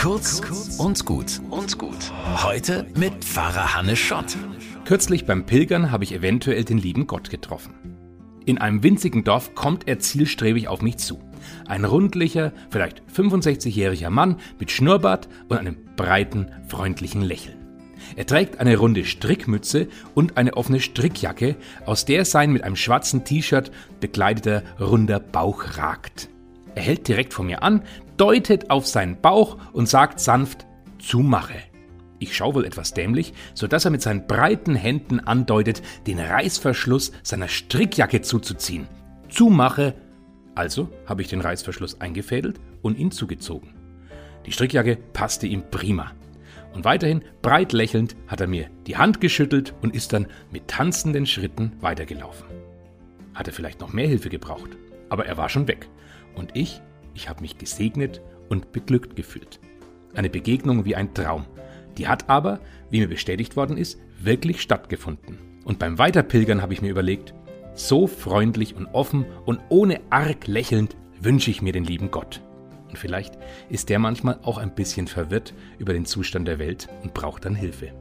Kurz und gut und gut. Heute mit Pfarrer Hannes Schott. Kürzlich beim Pilgern habe ich eventuell den lieben Gott getroffen. In einem winzigen Dorf kommt er zielstrebig auf mich zu. Ein rundlicher, vielleicht 65-jähriger Mann mit Schnurrbart und einem breiten, freundlichen Lächeln. Er trägt eine runde Strickmütze und eine offene Strickjacke, aus der sein mit einem schwarzen T-Shirt bekleideter runder Bauch ragt. Er hält direkt vor mir an, deutet auf seinen Bauch und sagt sanft Zumache. Ich schaue wohl etwas dämlich, so dass er mit seinen breiten Händen andeutet, den Reißverschluss seiner Strickjacke zuzuziehen. Zumache. Also habe ich den Reißverschluss eingefädelt und ihn zugezogen. Die Strickjacke passte ihm prima. Und weiterhin breit lächelnd hat er mir die Hand geschüttelt und ist dann mit tanzenden Schritten weitergelaufen. Hat er vielleicht noch mehr Hilfe gebraucht, aber er war schon weg. Und ich, ich habe mich gesegnet und beglückt gefühlt. Eine Begegnung wie ein Traum. Die hat aber, wie mir bestätigt worden ist, wirklich stattgefunden. Und beim Weiterpilgern habe ich mir überlegt, so freundlich und offen und ohne arg lächelnd wünsche ich mir den lieben Gott. Und vielleicht ist der manchmal auch ein bisschen verwirrt über den Zustand der Welt und braucht dann Hilfe.